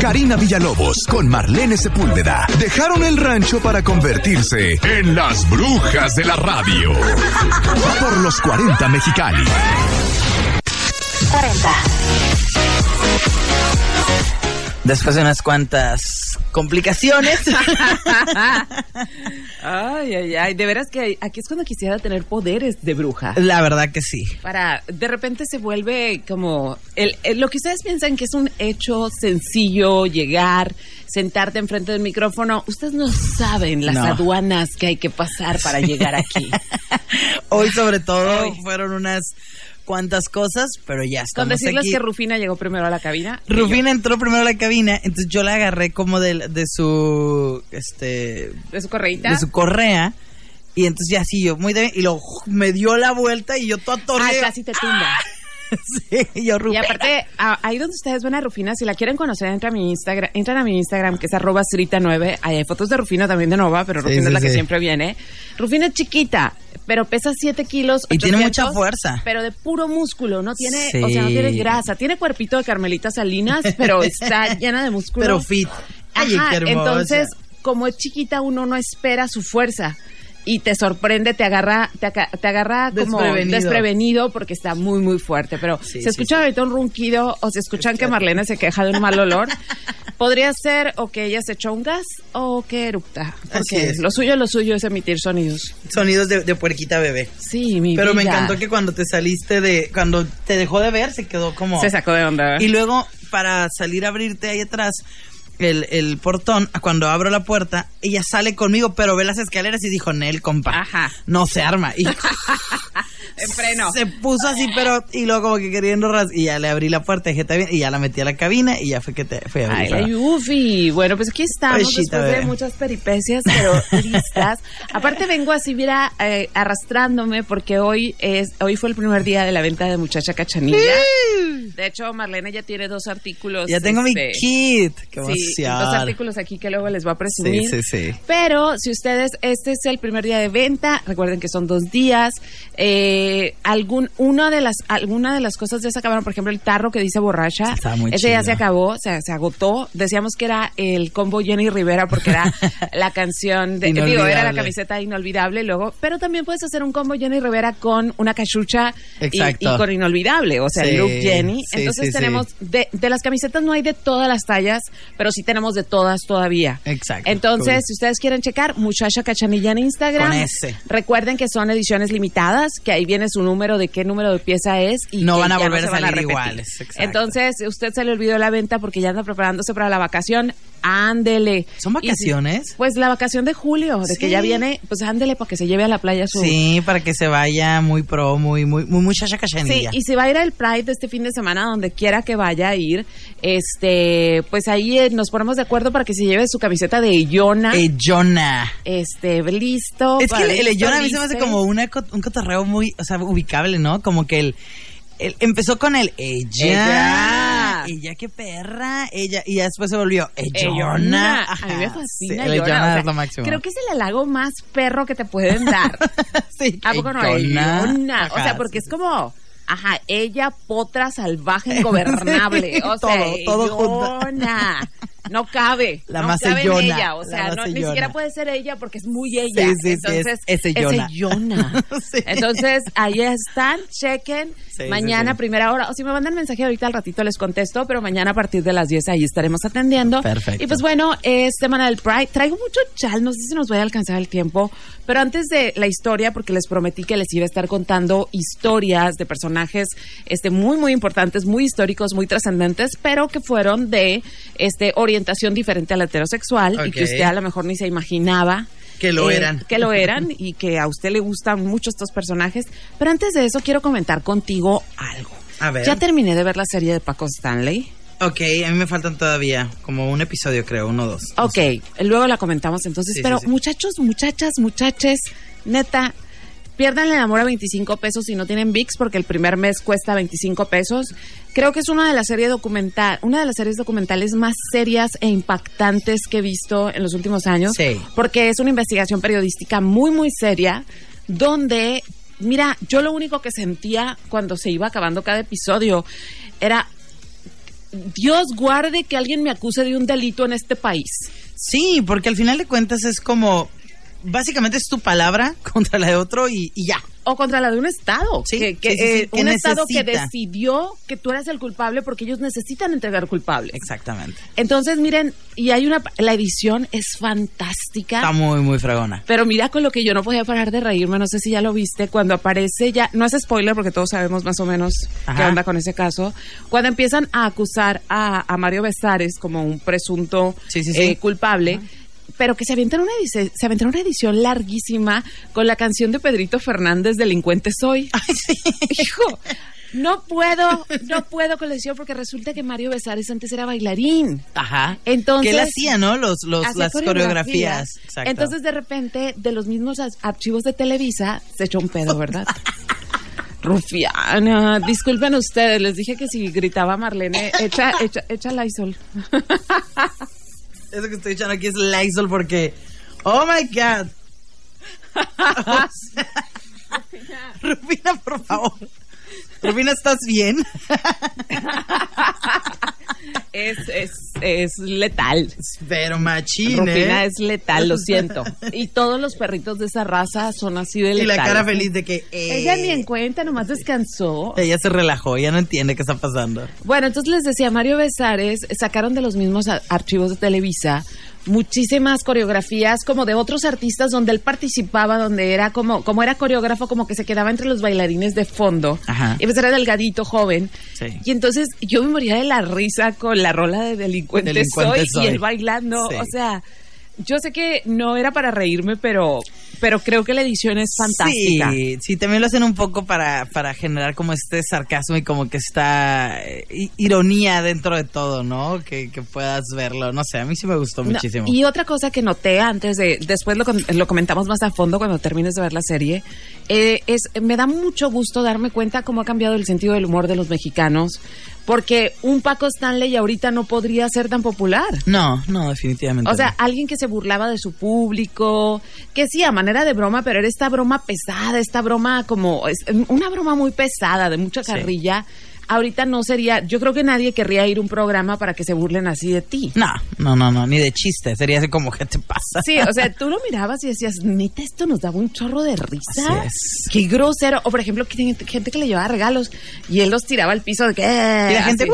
Karina Villalobos con Marlene Sepúlveda dejaron el rancho para convertirse en las brujas de la radio. Por los 40 Mexicali. 40. Después de unas cuantas complicaciones. Ay, ay, ay. De veras que aquí es cuando quisiera tener poderes de bruja. La verdad que sí. Para, de repente se vuelve como, el, el- lo que ustedes piensan que es un hecho sencillo, llegar, sentarte enfrente del micrófono. Ustedes no saben las No. aduanas que hay que pasar para llegar aquí. Hoy sobre todo fueron unas cuantas cosas, pero ya Con estamos decirles aquí. que Rufina llegó primero a la cabina. Rufina entró primero a la cabina, entonces yo la agarré como de, de su este. De su correíta. de su correa y entonces ya así yo muy de y luego ¡uf! me dio la vuelta y yo toda Ah, torre. casi te tumba. sí, y yo Y Rufina. aparte, a- ahí donde ustedes ven a Rufina, si la quieren conocer, entra a mi Instagram, entran a mi Instagram, que es arroba Srita9. Ahí hay fotos de Rufina también de Nova, pero Rufina sí, es la que siempre viene. Rufina es chiquita, pero pesa 7 kilos. Y tiene 800, mucha fuerza. Pero de puro músculo, no tiene, o sea, no tiene grasa. Tiene cuerpito de Carmelita Salinas, pero está llena de músculo. pero fit. Ay, Ajá, qué entonces, como es chiquita, uno no espera su fuerza. Y te sorprende, te agarra, te, agarra como Desprevenido. desprevenido porque está muy, muy fuerte. Pero Sí, se sí, escucha ahorita un ronquido o se escuchan que Marlene se queja de un mal olor. Podría ser o que ella se echó un gas o que erupta. Porque lo suyo, lo suyo es emitir sonidos. sonidos de, de puerquita bebé. Sí, mi Pero me encantó que cuando te saliste de cuando te dejó de ver se quedó como Se sacó de onda. Y luego, para salir a abrirte ahí atrás, el, el portón, cuando abro la puerta, ella sale conmigo, pero ve las escaleras y dijo, Nel, compa. Ajá. No se arma. Y En freno. se puso así, pero, y luego como que queriendo ras, y ya le abrí la puerta, dije, bien, y ya la metí a la cabina, y ya fue que te fue a Ay, abrir. la Yufi. Bueno, pues aquí estamos después de muchas peripecias, pero listas. Aparte vengo así, mira, eh, arrastrándome porque hoy es hoy fue el primer día de la venta de Muchacha Cachanilla. De hecho, Marlene ya tiene dos artículos. ya tengo mi este, kit. Qué Sí, emoción. dos artículos aquí que luego les va a presumir. Sí, sí, sí. Pero si ustedes, este es el primer día de venta, recuerden que son dos días. Eh, algún, una de las, alguna de las cosas ya se acabaron, por ejemplo, el tarro que dice borracha. Estaba muy ese ya chido. se acabó, se, se agotó. Decíamos que era el combo Jenny Rivera porque era la canción de, digo, era la camiseta inolvidable luego, pero también puedes hacer un combo Jenny Rivera con una cachucha y, y con inolvidable, o sea, Sí, look Jenny. sí, Entonces tenemos de, de las camisetas no hay de todas las tallas, pero sí tenemos de todas todavía. Exacto, Entonces, cool. si ustedes quieren checar, Muchacha Cachanilla en Instagram. Con ese. Recuerden que son ediciones limitadas, que ahí viene su número de qué número de pieza es. Y No que van a volver a salir iguales, exacto. Entonces, usted se le olvidó la venta porque ya anda preparándose para la vacación. Ándele. ¿Son si- vacaciones? pues la vacación de julio, de que Sí. ya viene, pues ándele para que se lleve a la playa su, Sí, para que se vaya muy pro, muy, muy, muy muchacha Sí, cachanilla. y si va a ir al Pride de este fin de semana, donde quiera que vaya a ir, este, pues ahí eh, nos ponemos de acuerdo para que se lleve su camiseta de Yona. Ellona. este, listo. Es que el, el Ellona a mí se me hace como una, un cotorreo muy, o sea, ubicable, ¿no? Como que el, el- empezó con el ella. Ella. Ella, qué perra. Ella, y ya después se volvió Ellona. Ellona. A mí me fascina sí, el Ellona, Ellona o sea, es lo máximo. Creo que es el halago más perro que te pueden dar. sí, ¿A poco no? Ellona. Ellona. O sea, porque sí, es como... Ajá, ella potra salvaje ingobernable. O sea, todo- todo junto. Ellona. No cabe. La no más cabe en ella. O sea, no, ni siquiera puede ser ella porque es muy ella. Sí, sí, sí, Entonces, es- es. Sí. Entonces, ahí están, chequen. Sí, sí, mañana, sí. primera hora. O si me mandan mensaje ahorita al ratito les contesto, pero mañana a partir de las 10 ahí estaremos atendiendo. Perfecto. Y pues bueno, es semana del Pride. Traigo mucho chal, no sé si nos vaya a alcanzar el tiempo, pero antes de la historia, porque les prometí que les iba a estar contando historias de personajes este, muy, muy importantes, muy históricos, muy trascendentes, pero que fueron de este, orientación diferente a la heterosexual y que usted a lo mejor ni se imaginaba. Que lo eh, eran. Que lo eran y que a usted le gustan mucho estos personajes. Pero antes de eso, quiero comentar contigo algo. A ver. Ya terminé de ver la serie de Paco Stanley. Ok, a mí me faltan todavía como un episodio, creo, uno o dos. no Ok, sé. luego la comentamos entonces. Sí, pero sí, sí. muchachos, muchachas, muchaches, neta, pierdan el amor a 25 pesos si no tienen VIX porque el primer mes cuesta 25 pesos. Creo que es una de las series documental, una de las series documentales más serias e impactantes que he visto en los últimos años. Sí. Porque es una investigación periodística muy, muy seria donde, mira, yo lo único que sentía cuando se iba acabando cada episodio era Dios guarde que alguien me acuse de un delito en este país. Sí, porque al final de cuentas es como, básicamente es tu palabra contra la de otro y, y ya. O contra la de un Estado. Sí, que, que, sí, sí, eh, que un Estado que decidió que tú eres el culpable porque ellos necesitan entregar culpables. Exactamente. Entonces, miren, y hay una. La edición es fantástica. Está muy, muy fregona. Pero mira con lo que yo no podía parar de reírme, no sé si ya lo viste, cuando aparece ya, no es spoiler porque todos sabemos más o menos qué onda con ese caso, cuando empiezan a acusar a, a Mario Besares como un presunto Sí, sí, sí. eh, culpable. Pero que se avientan una edición, se avientan una edición larguísima con la canción de Pedrito Fernández, Delincuente Soy. Ay, sí. Hijo, no puedo, no puedo con la edición porque resulta que Mario Besares antes era bailarín. Ajá. Entonces- Que él hacía, ¿no? Los, los, las coreografías. Entonces, de repente, de los mismos archivos de Televisa, se echó un pedo, ¿verdad? Rufiana, disculpen ustedes, les dije que si gritaba Marlene, echa, echa, echa Lysol. Eso que estoy echando aquí es Lysol porque. ¡Oh my God! O sea, Rufina, por favor. Rufina, ¿estás bien? Es, es, es letal. Pero machín, Rufina ¿eh? es letal, lo siento. Y todos los perritos de esa raza son así de Y letal. la cara feliz de que. eh, Ella ni en cuenta, nomás descansó. Ella se relajó, ya no entiende qué está pasando. Bueno, entonces les decía, Mario Besares sacaron de los mismos archivos de Televisa muchísimas coreografías como de otros artistas donde él participaba, donde era como, como era coreógrafo, como que se quedaba entre los bailarines de fondo. Ajá. Y pues era delgadito, joven. Sí. Y entonces yo me moría de la risa con la rola de Delincuente, Delincuente soy, Soy. y él bailando. Sí. O sea, yo sé que no era para reírme, pero, pero creo que la edición es fantástica. Sí, sí, también lo hacen un poco para, para generar como este sarcasmo y como que esta eh, ironía dentro de todo, ¿no? Que, que puedas verlo. No sé, a mí sí me gustó No, muchísimo. y otra cosa que noté antes de, después lo, lo comentamos más a fondo cuando termines de ver la serie, eh, es, me da mucho gusto darme cuenta cómo ha cambiado el sentido del humor de los mexicanos, porque un Paco Stanley ahorita no podría ser tan popular. No, no, definitivamente. O sea, no. alguien que se burlaba de su público, que sí, a manera de broma, pero era esta broma pesada, esta broma como, es una broma muy pesada, de mucha Sí. Ahorita no sería, yo creo que nadie querría ir a un programa para que se burlen así de ti. No, no, no, no, ni de chiste. Sería así como, ¿qué te pasa? Sí, o sea, tú lo mirabas y decías, neta, esto nos daba un chorro de risa. Así es. Qué grosero. O, por ejemplo, que gente, gente que le llevaba regalos y él los tiraba al piso de que. Y la gente.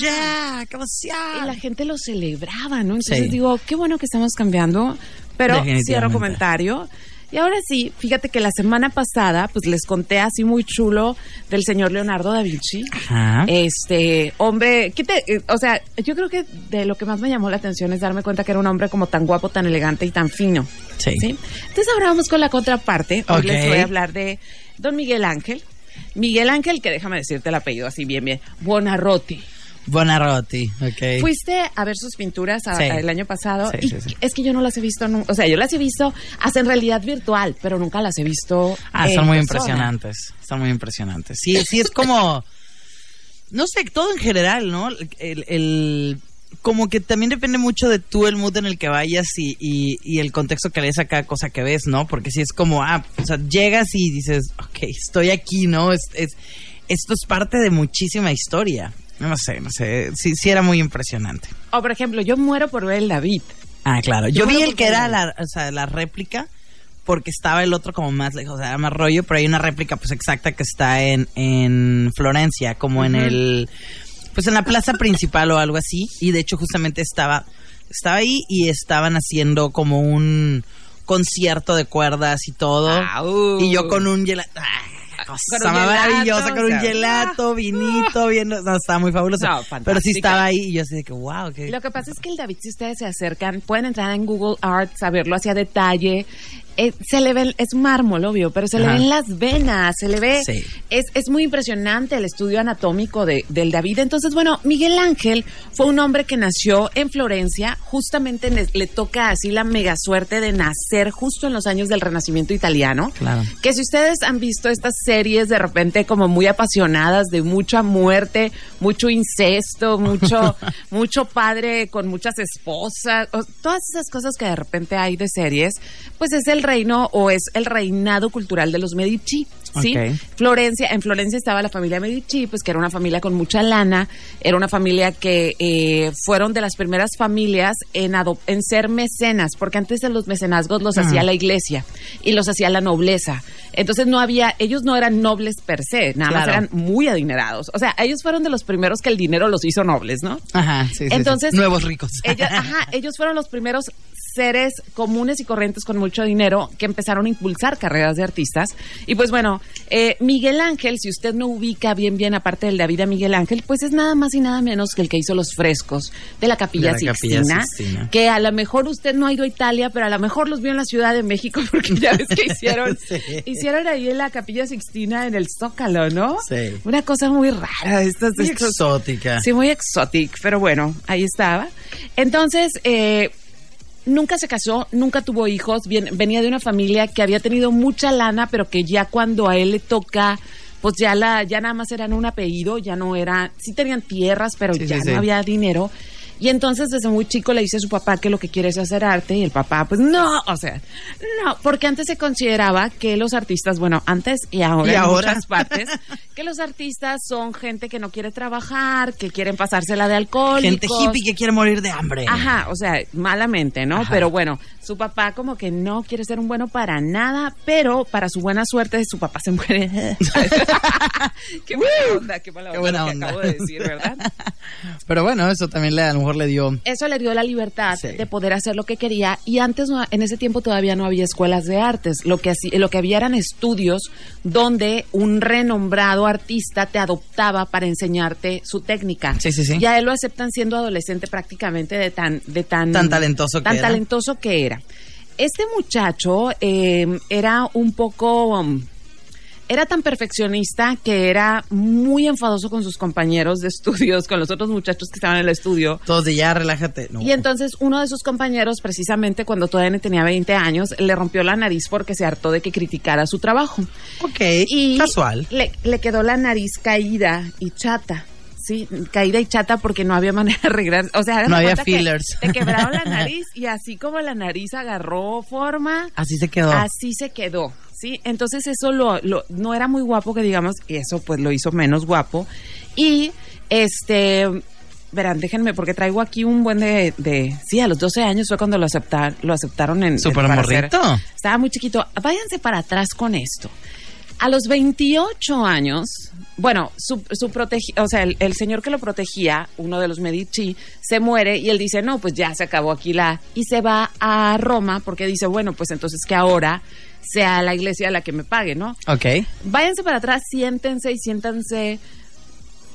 ¡Ya! ¡Qué emoción! Y la gente lo celebraba, ¿no? Entonces Sí. digo, qué bueno que estamos cambiando. Pero cierro comentario. Y ahora sí, fíjate que la semana pasada, pues les conté así muy chulo del señor Leonardo da Vinci. Ajá. Este hombre, ¿qué te, eh, o sea, yo creo que de lo que más me llamó la atención es darme cuenta que era un hombre como tan guapo, tan elegante y tan fino. Sí. Entonces ahora vamos con la contraparte. Hoy les voy a hablar de don Miguel Ángel. Miguel Ángel, que déjame decirte el apellido así bien, bien. Buonarroti. Buonarroti, ok. Fuiste a ver sus pinturas a- Sí. el año pasado Sí, y sí, sí. es que yo no las he visto, o sea, yo las he visto hasta en realidad virtual, pero nunca las he visto. Ah, son muy persona. impresionantes. Son muy impresionantes. Sí, sí, es como. No sé, todo en general, ¿no? El, el- como que también depende mucho de tú, el mood en el que vayas y, y, y el contexto que le des a cada cosa que ves, ¿no? Porque si es como, ah, o sea, llegas y dices, ok, estoy aquí, ¿no? Es, es, esto es parte de muchísima historia. No sé, no sé. Sí, sí era muy impresionante. O por ejemplo, yo muero por ver el David. Ah, claro. Yo, Yo vi el que era la, o sea, la réplica porque estaba el otro como más lejos, o sea, era más rollo, pero hay una réplica pues exacta que está en, en Florencia, como en el, pues en la plaza principal o algo así, y de hecho justamente estaba, estaba ahí y estaban haciendo como un concierto de cuerdas y todo, Au. y yo con un gelato, cosa Con maravillosa, con o un gelato, vinito, bien, no, estaba muy fabuloso, No, pero sí estaba ahí y yo así de que wow, que Lo que pasa es que el David, si ustedes se acercan, pueden entrar en Google Arts a verlo hacia detalle. Eh, se le ve, es mármol, obvio, pero se le ven las venas, se le ve. Sí. Es, es muy impresionante el estudio anatómico de, del David. Entonces, bueno, Miguel Ángel fue un hombre que nació en Florencia, justamente le, le toca así la mega suerte de nacer justo en los años del Renacimiento italiano. Claro. Que si ustedes han visto estas series de repente como muy apasionadas de mucha muerte, mucho incesto, mucho, mucho padre con muchas esposas, o- todas esas cosas que de repente hay de series, pues es el el reino o es el reinado cultural de los Medici. ¿sí? Florencia, en Florencia estaba la familia Medici, pues que era una familia con mucha lana, era una familia que eh, fueron de las primeras familias en, en ser mecenas, porque antes de los mecenazgos los hacía la iglesia y los hacía la nobleza. Entonces no había, ellos no eran nobles per se, nada más eran muy adinerados. O sea, ellos fueron de los primeros que el dinero los hizo nobles, ¿no? Ajá, sí, sí, sí. Entonces, Nuevos ricos. Ellos, ajá, ellos fueron los primeros seres comunes y corrientes con mucho dinero que empezaron a impulsar carreras de artistas. Y pues bueno, eh, Miguel Ángel, si usted no ubica bien bien aparte del David a Miguel Ángel, pues es nada más y nada menos que el que hizo los frescos de la Capilla, De la Capilla Sixtina, que a lo mejor usted no ha ido a Italia, pero a lo mejor los vio en la Ciudad de México porque ya ves que hicieron, Sí. hicieron ahí en la Capilla Sixtina en el Zócalo, ¿no? Sí. Una cosa muy rara. Estas, Muy estos- exótica. Sí, muy exotic, pero bueno, ahí estaba. Entonces, eh, nunca se casó, nunca tuvo hijos, bien- venía de una familia que había tenido mucha lana, pero que ya cuando a él le toca, pues ya la, ya nada más eran un apellido, ya no era, sí tenían tierras, pero Sí, ya sí, no sí. había dinero. Y entonces desde muy chico le dice a su papá que lo que quiere es hacer arte y el papá pues no, o sea, no, porque antes se consideraba que los artistas, bueno, antes y ahora Y en ahora. muchas partes, que los artistas son gente que no quiere trabajar, que quieren pasársela de alcohol. Gente hippie que quiere morir de hambre. Ajá, o sea, malamente, ¿no? Ajá. Pero bueno, su papá como que no quiere ser un bueno para nada, pero para su buena suerte su papá se muere. qué buena onda, qué mala Qué buena lo que acabo de decir, ¿verdad? Pero bueno, eso también le, a lo mejor le dio. Eso le dio la libertad Sí. de poder hacer lo que quería y antes no- en ese tiempo todavía no había escuelas de artes. Lo que así- lo que había eran estudios donde un renombrado artista te adoptaba para enseñarte su técnica. Sí, sí, sí. Y a él lo aceptan siendo adolescente prácticamente de tan de tan Tan talentoso que tan era. talentoso que era. Este muchacho eh, era un poco um, era tan perfeccionista que era muy enfadoso con sus compañeros de estudios, con los otros muchachos que estaban en el estudio. Todos de ya, relájate. No. Y entonces uno de sus compañeros, precisamente cuando todavía tenía 20 años, le rompió la nariz porque se hartó de que criticara su trabajo. ok, Y casual. Le, le quedó la nariz caída y chata. Sí, caída y chata porque no había manera de arreglar. O sea, No había cuenta que fillers. Te quebraron la nariz y así como la nariz agarró forma, Así se quedó. así se quedó. Sí, entonces eso lo, lo- no era muy guapo que digamos, y eso pues lo hizo menos guapo. Y este, verán, déjenme, porque traigo aquí un buen de, de sí, a los 12 años fue cuando lo aceptar, lo aceptaron en para hacer- morrito. estaba muy chiquito. Váyanse para atrás con esto. A los 28 años, bueno, su, su protegi- o sea, el, el señor que lo protegía, uno de los Medici, se muere y él dice, no, pues ya se acabó aquí la... Y se va a Roma porque dice, bueno, pues entonces que ahora sea la iglesia la que me pague, ¿no? Ok. Váyanse para atrás, siéntense y siéntanse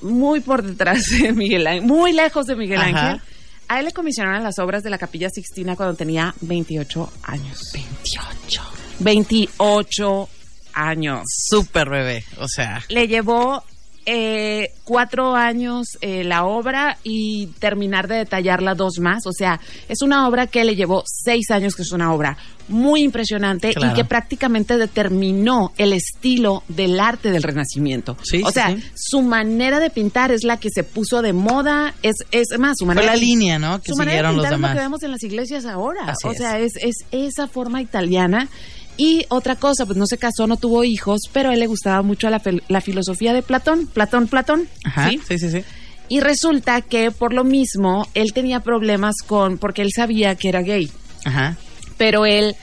muy por detrás de Miguel Ángel, muy lejos de Miguel Ajá. Ángel. A él le comisionaron las obras de la Capilla Sixtina cuando tenía 28 años. 28. 28 años. Súper bebé. O sea, Le llevó eh, cuatro años eh, la obra y terminar de detallarla dos más. O sea, es una obra que le llevó seis años, que es una obra muy impresionante Claro. y que prácticamente determinó el estilo del arte del Renacimiento. Sí, o sí, sea, sí. su manera de pintar es la que se puso de moda. Es, es más, su fue manera la de- línea, ¿no? Que su manera de siguieron los es lo que demás. vemos en las iglesias ahora. Así o sea, es, es esa forma italiana. Y otra cosa, pues no se casó, no tuvo hijos, pero a él le gustaba mucho la, filosofía de Platón. Platón, Platón. Ajá. ¿sí? Sí, sí, sí. Y resulta que por lo mismo, él tenía problemas con, porque él sabía que era gay, Ajá. pero él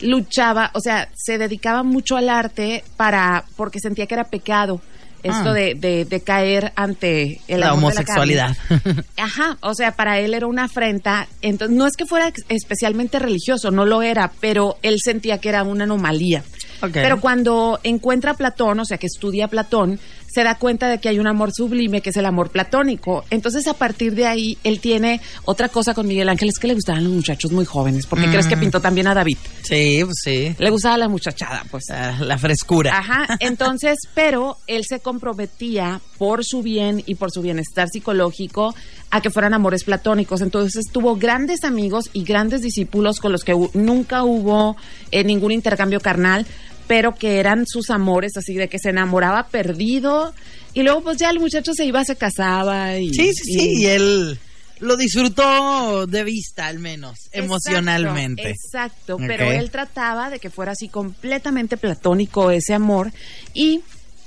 luchaba, o sea, se dedicaba mucho al arte para, porque sentía que era pecado esto Ah. de, de, de caer ante el La homosexualidad. Ajá, o sea, para él era una afrenta. Entonces, no es que fuera especialmente religioso, no lo era, pero él sentía que era una anomalía. Ok. Pero cuando encuentra a Platón, o sea, que estudia a Platón, se da cuenta de que hay un amor sublime, que es el amor platónico. Entonces, a partir de ahí, él tiene otra cosa con Miguel Ángel, es que le gustaban los muchachos muy jóvenes. porque crees que pintó también a David? Sí, pues sí. Le gustaba la muchachada, pues. Ah, La frescura. Ajá, entonces, pero él se comprometía por su bien y por su bienestar psicológico a que fueran amores platónicos. Entonces tuvo grandes amigos y grandes discípulos con los que nunca hubo eh, ningún intercambio carnal, pero que eran sus amores, así de que se enamoraba perdido y luego pues ya el muchacho se iba, se casaba y... Sí, sí, sí. Y él. lo disfrutó de vista al menos, emocionalmente. Exacto, pero él trataba de que fuera así completamente platónico ese amor y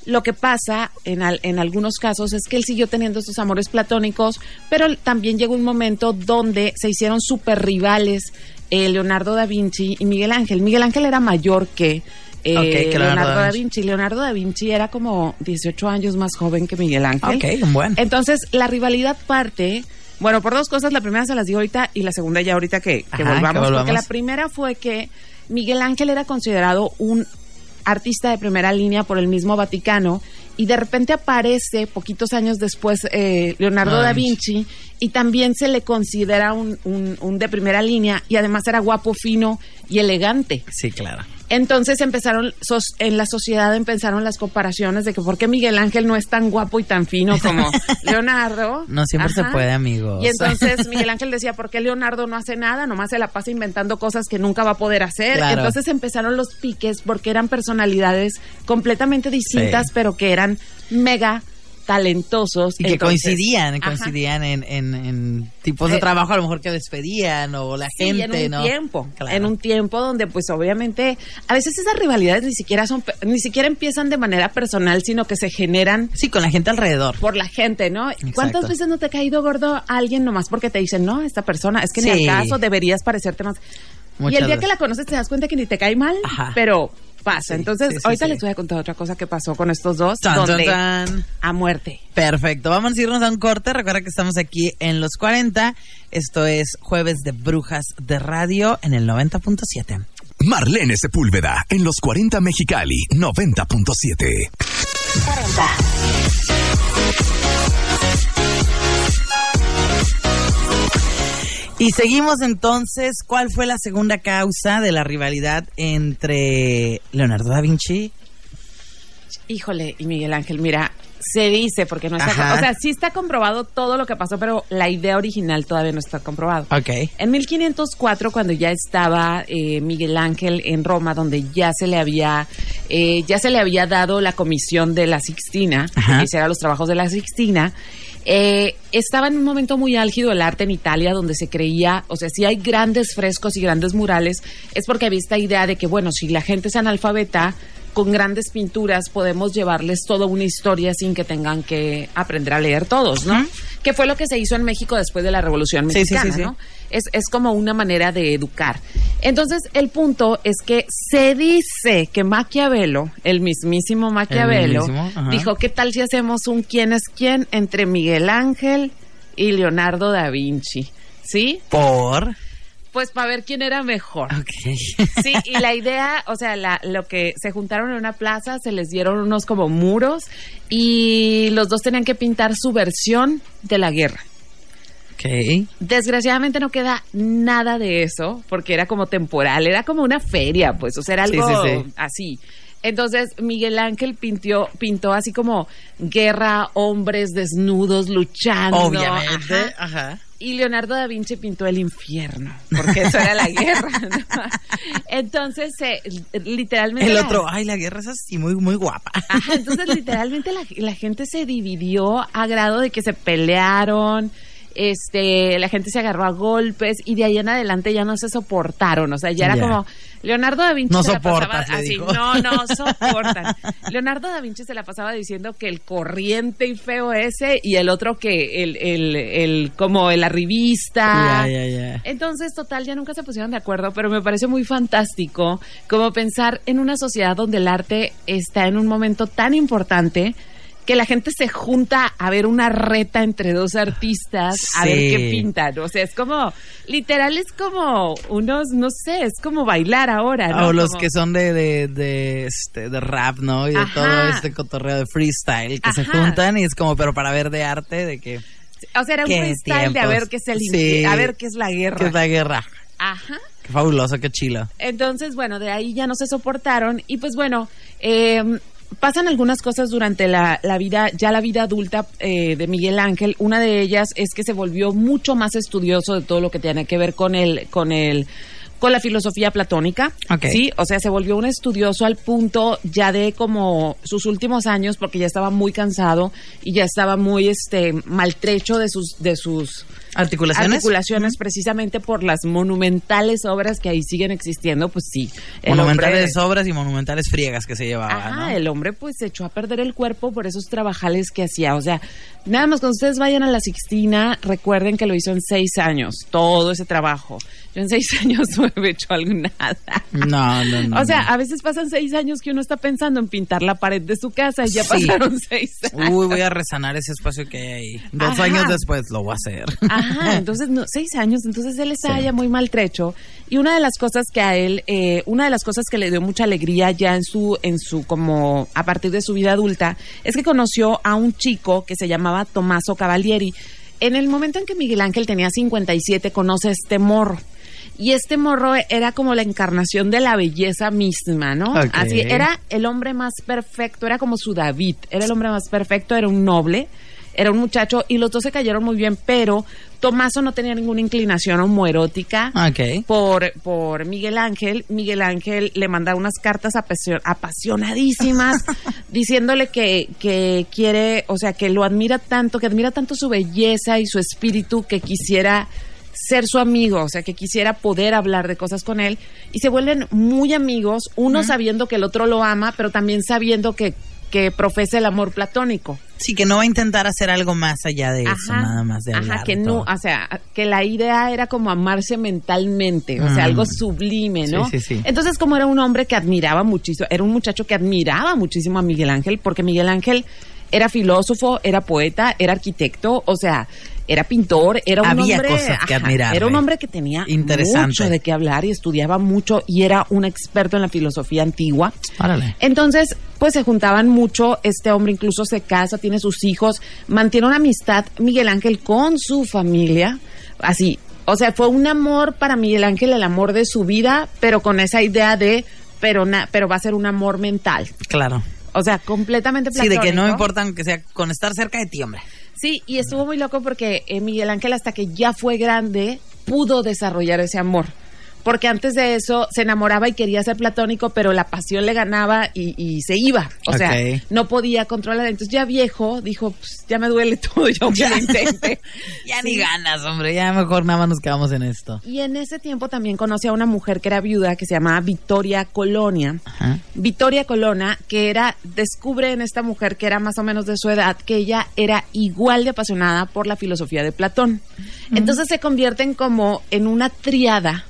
lo que pasa en, al- en algunos casos es que él siguió teniendo estos amores platónicos, pero también llegó un momento donde se hicieron súper rivales eh, Leonardo da Vinci y Miguel Ángel. Miguel Ángel era mayor que, eh, Ok, que Leonardo Leonardo da da Vinci. Leonardo da Vinci era como 18 años más joven que Miguel Ángel. Ok, un buen. Entonces, la rivalidad parte, bueno, por dos cosas. La primera se las digo ahorita y la segunda ya ahorita que, que Ajá, que volvamos, Porque volvamos. la primera fue que Miguel Ángel era considerado un artista de primera línea por el mismo Vaticano y de repente aparece poquitos años después eh, Leonardo da Vinci. Vinci y también se le considera un, un- un de primera línea y además era guapo, fino y elegante. Sí, claro. Entonces empezaron, sos- en la sociedad empezaron las comparaciones de que por qué Miguel Ángel no es tan guapo y tan fino como Leonardo. No siempre se puede, amigos. Y entonces Miguel Ángel decía, ¿por qué Leonardo no hace nada? Nomás se la pasa inventando cosas que nunca va a poder hacer. Claro. Entonces empezaron los piques porque eran personalidades completamente distintas, Sí. pero que eran mega talentosos. Y que Entonces, coincidían, ajá. coincidían en, en, en tipos de Eh, trabajo a lo mejor que despedían o la Sí, gente, en un ¿no? tiempo, Claro. en un tiempo donde pues obviamente a veces esas rivalidades ni siquiera son ni siquiera empiezan de manera personal, sino que se generan Sí, con la gente alrededor. por la gente, ¿no? ¿Cuántas veces no te ha caído gordo alguien nomás porque te dicen, no, esta persona, es que ni Sí. al caso deberías parecerte más? y Muchas el día que la conoces te das cuenta que ni te cae mal, Ajá. pero pasa. Sí, Entonces, sí, sí, ahorita sí. les voy a contar otra cosa que pasó con estos dos, Tan, donde tan. a muerte. Perfecto, vamos a irnos a un corte. Recuerda que estamos aquí en los 40. Esto es Jueves de Brujas de Radio en el 90.7. Marlene Sepúlveda en los 40 Mexicali 90.7. Y seguimos entonces. ¿Cuál fue la segunda causa de la rivalidad entre Leonardo da Vinci? Híjole, y Miguel Ángel, mira, se dice, porque no está, Ajá. o sea, sí está comprobado todo lo que pasó, pero la idea original todavía no está comprobado. Ok. En 1504, cuando ya estaba eh, Miguel Ángel en Roma, donde ya se le había eh, ya se le había dado la comisión de la Sixtina, Ajá. que hiciera los trabajos de la Sixtina, eh, estaba en un momento muy álgido el arte en Italia, donde se creía, o sea, si hay grandes frescos y grandes murales, es porque había esta idea de que, bueno, si la gente es analfabeta, con grandes pinturas podemos llevarles toda una historia sin que tengan que aprender a leer todos, ¿no? Que fue lo que se hizo en México después de la Revolución Sí, sí, sí, Mexicana, sí. ¿no? Es, es como una manera de educar. Entonces, el punto es que se dice que Maquiavelo, el mismísimo Maquiavelo, mismísimo, dijo, ¿qué tal si hacemos un quién es quién entre Miguel Ángel y Leonardo da Vinci? ¿Sí? Por. Pues para ver quién era mejor. Ok. Sí, y la idea, o sea, la, lo que se juntaron en una plaza, se les dieron unos como muros y los dos tenían que pintar su versión de la guerra. Desgraciadamente no queda nada de eso, porque era como temporal, era como una feria, pues, o sea, era algo sí, sí. así. Entonces Miguel Ángel pintó, pintó así como guerra, hombres desnudos luchando. Obviamente. ajá. Ajá. Y Leonardo da Vinci pintó el infierno, porque eso era la guerra. ¿no? Entonces, eh, literalmente... El la- otro, ay, la guerra es así, muy, muy guapa. Ajá, entonces literalmente la, la gente se dividió a grado de que se pelearon, este, la gente se agarró a golpes y de ahí en adelante ya no se soportaron, o sea, ya era como Leonardo da Vinci No se la pasaba así, no, no soportan. Leonardo da Vinci se la pasaba diciendo que el corriente y feo ese y el otro que el, el, el como la revista. Ya, ya, ya. Entonces, total, ya nunca se pusieron de acuerdo, pero me parece muy fantástico como pensar en una sociedad donde el arte está en un momento tan importante que la gente se junta a ver una reta entre dos artistas a ver qué pintan. O sea, es como, literal, es como unos, no sé, es como bailar ahora, ¿no? o los Como- que son de, de, de, este, de rap, ¿no? Y de Ajá. todo este cotorreo de freestyle que se juntan y es como, pero para ver de arte, de que, O sea, era un qué freestyle de a ver qué es el, Sí. a ver qué es la guerra. que es la guerra. Ajá. Qué fabuloso, qué chilo. Entonces, bueno, de ahí ya no se soportaron y pues bueno, eh, pasan algunas cosas durante la, la vida, ya la vida adulta eh, de Miguel Ángel. Una de ellas es que se volvió mucho más estudioso de todo lo que tiene que ver con el, con el, con la filosofía platónica. Ok. Sí, o sea, se volvió un estudioso al punto ya de como sus últimos años, porque ya estaba muy cansado y ya estaba muy este maltrecho de sus, de sus articulaciones. articulaciones precisamente por las monumentales obras que ahí siguen existiendo, pues sí. monumentales hombre- obras y monumentales friegas que se llevaba. Ajá, ¿no? el hombre pues se echó a perder el cuerpo por esos trabajales que hacía. O sea, nada más cuando ustedes vayan a la Sixtina, recuerden que lo hizo en seis años, todo ese trabajo. Yo en seis años no he hecho algo nada. No, no, no. o sea, no. a veces pasan seis años que uno está pensando en pintar la pared de su casa y ya Sí. pasaron seis años. Uy, voy a resanar ese espacio que hay ahí. Dos Ajá. años después lo voy a hacer. Ajá, entonces no, seis años, entonces él estaba ya muy maltrecho y una de las cosas que a él, eh, una de las cosas que le dio mucha alegría ya en su, en su como a partir de su vida adulta es que conoció a un chico que se llamaba Tommaso Cavalieri. En el momento en que Miguel Ángel tenía 57 conoce este morro. Y este morro era como la encarnación de la belleza misma, ¿no? Así era el hombre más perfecto, era como su David, era el hombre más perfecto, era un noble, era un muchacho y los dos se cayeron muy bien, pero Tomaso no tenía ninguna inclinación homoerótica Ok. por, por Miguel Ángel. Miguel Ángel le manda unas cartas apasio- apasionadísimas diciéndole que, que quiere, o sea, que lo admira tanto, que admira tanto su belleza y su espíritu que quisiera ser su amigo, o sea, que quisiera poder hablar de cosas con él y se vuelven muy amigos, uno sabiendo que el otro lo ama, pero también sabiendo que, que profesa el amor platónico. Sí, que no va a intentar hacer algo más allá de eso, nada más de ajá, que no, todo. o sea, que la idea era como amarse mentalmente, o sea, Mm. algo sublime, ¿no? Sí, sí, sí. Entonces, como era un hombre que admiraba muchísimo, era un muchacho que admiraba muchísimo a Miguel Ángel, porque Miguel Ángel era filósofo, era poeta, era arquitecto, o sea, era pintor, era un Había hombre, cosas que ajá, admirarle. era un hombre que tenía mucho de qué hablar y estudiaba mucho y era un experto en la filosofía antigua. Órale. Entonces, pues se juntaban mucho, este hombre incluso se casa, tiene sus hijos, mantiene una amistad Miguel Ángel con su familia, así, o sea, fue un amor para Miguel Ángel, el amor de su vida, pero con esa idea de, pero, na- pero va a ser un amor mental, Claro. o sea, completamente Sí, de que no platónico. importa aunque sea con estar cerca de ti, hombre. Sí, y estuvo muy loco porque eh, Miguel Ángel hasta que ya fue grande pudo desarrollar ese amor. Porque antes de eso se enamoraba y quería ser platónico, pero la pasión le ganaba y, y se iba. O sea, no podía controlar. Entonces ya viejo dijo, pues, ya me duele todo, ya aunque lo intente. Ya Sí. ni ganas, hombre. Ya mejor nada más nos quedamos en esto. Y en ese tiempo también conocí a una mujer que era viuda que se llamaba Victoria Colonia. Ajá. Victoria Colonna, que era, descubre en esta mujer que era más o menos de su edad, que ella era igual de apasionada por la filosofía de Platón. Entonces se convierten como en una triada,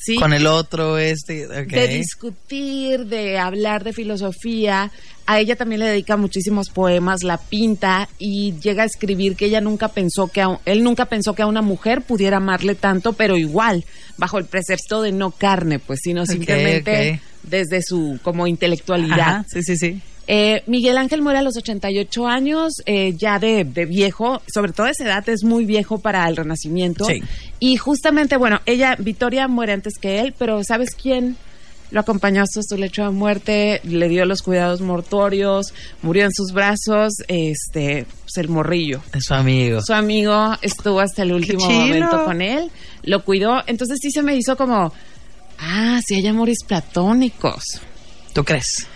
¿sí? Con el otro, este. De discutir, de hablar de filosofía. A ella también le dedica muchísimos poemas, la pinta y llega a escribir que ella nunca pensó que a, él nunca pensó que a una mujer pudiera amarle tanto, pero igual, bajo el precepto de no carne, pues, sino simplemente desde su como intelectualidad. Ajá, sí, sí, sí. Eh, Miguel Ángel muere a los 88 años, eh, ya de, de viejo, sobre todo esa edad es muy viejo para el Renacimiento. Sí. Y justamente, bueno, ella, Victoria, muere antes que él, pero ¿sabes quién? Lo acompañó hasta su lecho de muerte, le dio los cuidados mortuorios, murió en sus brazos, este, pues el morrillo. Es su amigo. Su amigo estuvo hasta el último momento con él, lo cuidó, entonces sí se me hizo como, ah, sí hay amores platónicos. ¿Tú crees?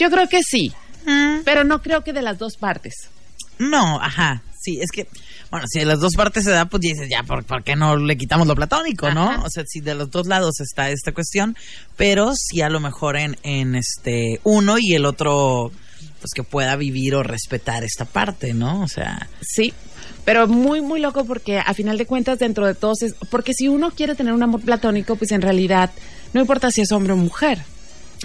Yo creo que sí, pero no creo que de las dos partes. No, ajá. Sí, es que, bueno, si de las dos partes se da, pues dices, ya, ¿por, por qué no le quitamos lo platónico, no? O sea, si de los dos lados está esta cuestión, pero sí a lo mejor en, en este uno y el otro, pues que pueda vivir o respetar esta parte, ¿no? O sea, Sí, pero muy, muy loco porque a final de cuentas dentro de todos es... Porque si uno quiere tener un amor platónico, pues en realidad no importa si es hombre o mujer.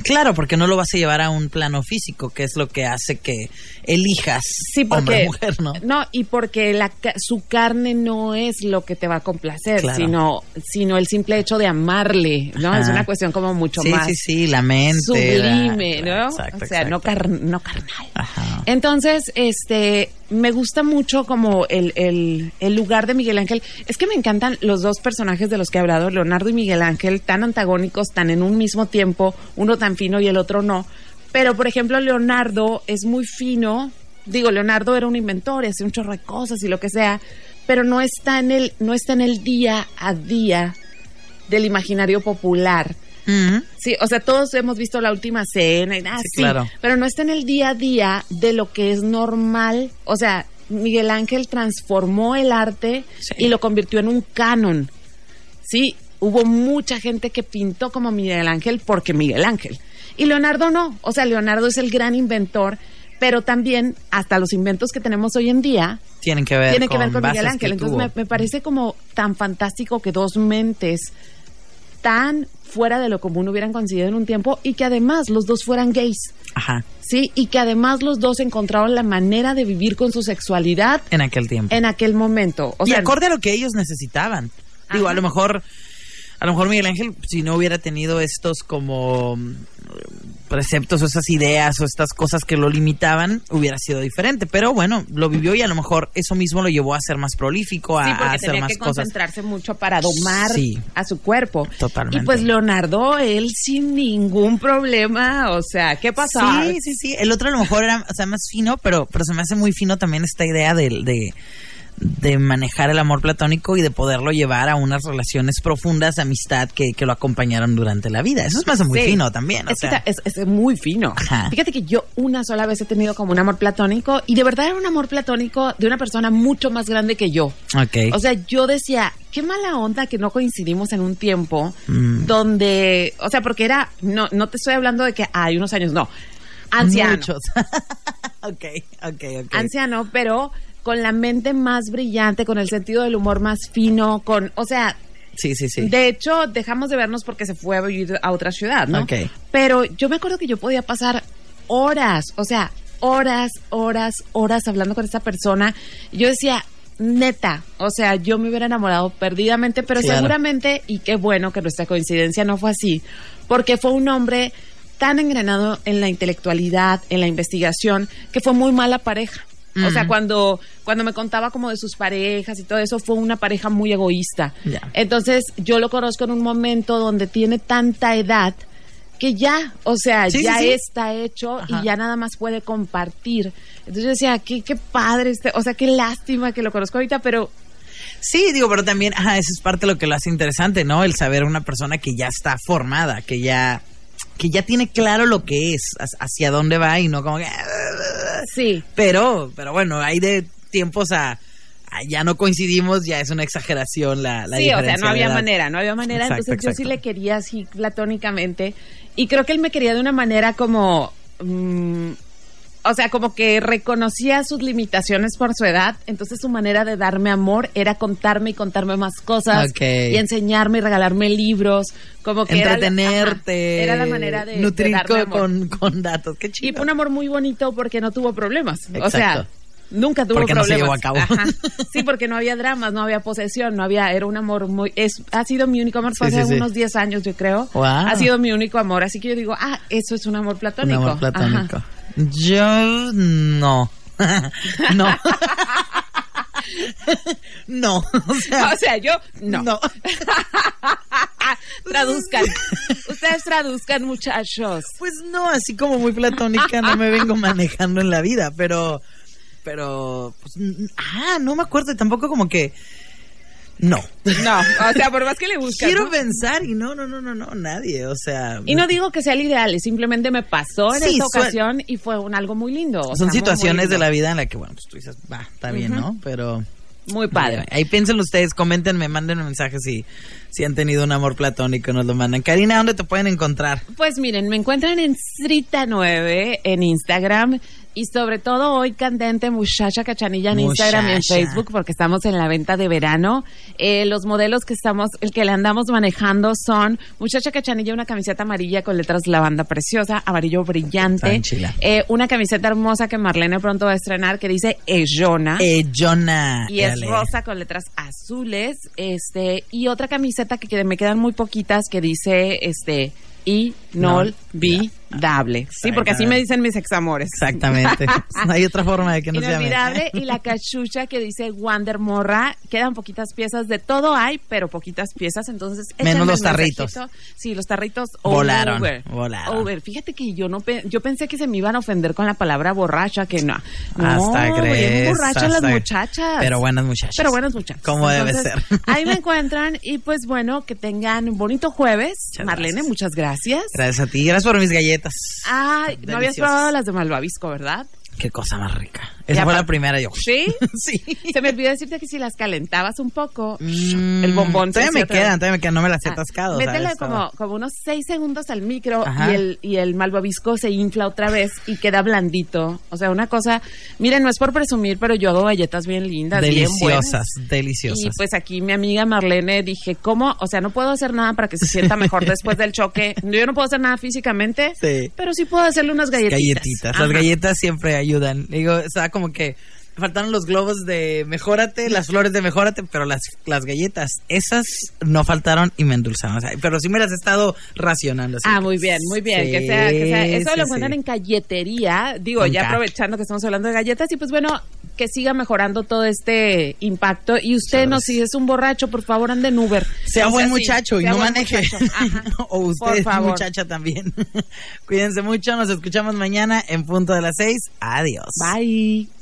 Claro, porque no lo vas a llevar a un plano físico, que es lo que hace que elijas Sí, porque... hombre mujer, ¿no? y porque la, su carne no es lo que te va a complacer, Claro. sino, sino el simple hecho de amarle, ¿no? Ajá. Es una cuestión como mucho sí, más sí, sí, la mente. sublime, la- ¿no? Exacto, o sea, no, car- no carnal. Ajá. Entonces, este, me gusta mucho como el, el, el lugar de Miguel Ángel. Es que me encantan los dos personajes de los que he hablado, Leonardo y Miguel Ángel, tan antagónicos, tan en un mismo tiempo, uno tan fino y el otro no. Pero, por ejemplo, Leonardo es muy fino. Digo, Leonardo era un inventor y hacía un chorro de cosas y lo que sea, pero no está en el, no está en el día a día del imaginario popular. Ujú. Sí, o sea, todos hemos visto la última cena y ah, Sí, sí, claro. pero no está en el día a día de lo que es normal. O sea, Miguel Ángel transformó el arte Sí. y lo convirtió en un canon. Sí, hubo mucha gente que pintó como Miguel Ángel porque Miguel Ángel. Y Leonardo no. O sea, Leonardo es el gran inventor, pero también hasta los inventos que tenemos hoy en día Tienen que ver tienen que ver con Miguel Ángel. Entonces me, me parece como tan fantástico que dos mentes tan fuera de lo común hubieran coincidido en un tiempo y que además los dos fueran gays. Ajá, Sí, y que además los dos encontraron la manera de vivir con su sexualidad en aquel tiempo. en aquel momento. O y sea, acorde a lo que ellos necesitaban. Digo, a lo mejor, a lo mejor Miguel Ángel, si no hubiera tenido estos como mm, preceptos o esas ideas o estas cosas que lo limitaban, hubiera sido diferente. Pero bueno, lo vivió y a lo mejor eso mismo lo llevó a ser más prolífico, a, sí, a hacer tenía más que cosas. concentrarse mucho para domar Sí. a su cuerpo. Totalmente. Y pues Leonardo, él sin ningún problema, o sea, ¿qué pasa? Sí, sí, sí. El otro a lo mejor era, o sea, más fino, pero, pero se me hace muy fino también esta idea de, de, de manejar el amor platónico y de poderlo llevar a unas relaciones profundas de amistad que, que lo acompañaron durante la vida. Eso me hace muy Sí. fino también. o Es, que sea. es, es muy fino. Ajá. Fíjate que yo una sola vez he tenido como un amor platónico y de verdad era un amor platónico de una persona mucho más grande que yo. Ok. O sea, yo decía, qué mala onda que no coincidimos en un tiempo Mm. donde, o sea, porque era, no, no te estoy hablando de que hay unos años, no, anciano. Muchos. ok, ok, ok. Anciano, pero con la mente más brillante, con el sentido del humor más fino, con, o sea, Sí, sí, sí. de hecho, dejamos de vernos porque se fue a vivir a otra ciudad, ¿no? Ok. Pero yo me acuerdo que yo podía pasar horas, o sea, horas, horas, horas hablando con esta persona. Yo decía, neta, o sea, yo me hubiera enamorado perdidamente, pero Claro. seguramente, y qué bueno que nuestra coincidencia no fue así, porque fue un hombre tan engranado en la intelectualidad, en la investigación, que fue muy mala pareja. O sea, Ujú. cuando, cuando me contaba como de sus parejas y todo eso, fue una pareja muy egoísta. Entonces, yo lo conozco en un momento donde tiene tanta edad que ya, o sea, Sí, ya sí, sí. está hecho Ajá. y ya nada más puede compartir. Entonces yo decía, qué, qué padre, este, o sea, qué lástima que lo conozco ahorita, pero Sí, digo, pero también, ajá, eso es parte de lo que lo hace interesante, ¿no? El saber una persona que ya está formada, que ya, que ya tiene claro lo que es, hacia dónde va y no como que... sí. Pero, pero bueno, hay de tiempos a, ya no coincidimos, ya es una exageración la, la sí, o sea, diferencia no había manera, no había manera. Exacto, Entonces yo sí le quería así platónicamente. Y creo que él me quería de una manera como. mm, o sea, como que reconocía sus limitaciones por su edad. Entonces su manera de darme amor era contarme y contarme más cosas. Ok. Y enseñarme y regalarme libros. Como que era la- Entretenerte. ajá, Era, la manera de. Nutrir de darme con, amor. con, con datos. Qué Y chido. fue un amor muy bonito porque no tuvo problemas. O Exacto. sea, nunca tuvo Porque no se problemas. llevó a cabo. Ajá. Sí, porque no había dramas, no había posesión, no había, era un amor muy, es, ha sido mi único amor, fue Sí, hace sí, unos 10 años yo creo. Wow. Ha sido mi único amor, así que yo digo, ah, eso es un amor Un platónico. amor platónico. Ajá. Yo no. no. no. O sea, O sea, yo, no. no. traduzcan. Ustedes traduzcan, muchachos. Pues no, así como muy platónica no me vengo manejando en la vida, pero pero pues, ah, no me acuerdo tampoco como que no. No, o sea, por más que le buscan. Quiero ¿no? pensar y no, no, no, no, no, nadie, o sea, Y no digo que sea el ideal, simplemente me pasó en Sí, esta ocasión y fue un algo muy lindo. o sea, son muy, muy situaciones de la vida en la que bueno, pues tú dices, va, está bien. ¿no? Pero Muy padre. Ahí piénsenlo ustedes, coméntenme, mándenme mensajes si, si han tenido un amor platónico, nos lo mandan. Karina, ¿dónde te pueden encontrar? Pues miren, me encuentran en Srita9 en Instagram y sobre todo hoy candente Muchacha Cachanilla en Instagram y en. Facebook porque estamos en la venta de verano. Eh, los modelos que estamos, el que le andamos manejando son Muchacha Cachanilla, una camiseta amarilla con letras lavanda preciosa, amarillo brillante. Eh, una camiseta hermosa que Marlene pronto va a estrenar que dice Ellona. Jonah. Y es Dale. rosa con letras azules, este, y otra camiseta que, que me quedan muy poquitas que dice, este, inolvidable. Sí, porque así me dicen mis examores. Exactamente. no hay otra forma de que no se llame. Inolvidable y la cachucha que dice Wander Morra. Quedan poquitas piezas, de todo hay, pero poquitas piezas, entonces Menos los tarritos. Sí, los tarritos Volaron, over. volaron. Over. Fíjate que yo no pe- yo pensé que se me iban a ofender con la palabra borracha, que no. No, Hasta bien crees. borrachas las hasta- muchachas. Pero buenas muchachas. Pero buenas muchachas. Como debe ser. Ahí me encuentran y pues bueno, que tengan un bonito jueves. Muchas Marlene, gracias. muchas gracias. Gracias a ti. Gracias por mis galletas. Ay, no habías probado las de malvavisco, ¿verdad? Qué cosa más rica. Esa fue la primera yo. ¿Sí? sí. Se me olvidó decirte que si las calentabas un poco, Mm, el bombón Todavía me quedan, todavía me quedan, no me las he Ah, atascado. estaba- como, como unos seis segundos al micro Ajá. y el, y el malvavisco se infla otra vez y queda blandito. O sea, una cosa, miren, no es por presumir, pero yo hago galletas bien lindas, bien buenas. deliciosas, deliciosas. Y pues aquí mi amiga Marlene dije, ¿cómo? O sea, no puedo hacer nada para que se sienta mejor después del choque. Yo no puedo hacer nada físicamente, Sí. pero sí puedo hacerle unas galletitas. galletitas. Las galletas siempre ayudan. Digo, o sea, como que faltaron los globos de mejórate, las flores de mejórate, pero las, las galletas, esas no faltaron y me endulzaron. O sea, pero sí me las he estado racionando. así Ah, que- muy bien, muy bien. Sí, que sea, que sea. Eso sí, lo encuentran sí. en galletería. Digo, ya aprovechando que estamos hablando de galletas. Y pues bueno, que siga mejorando todo este impacto. Y usted no, si es un borracho, por favor, ande en Uber. Sea buen muchacho y no maneje. o usted, muchacha, también. Cuídense mucho. Nos escuchamos mañana en punto de las seis. Adiós. Bye.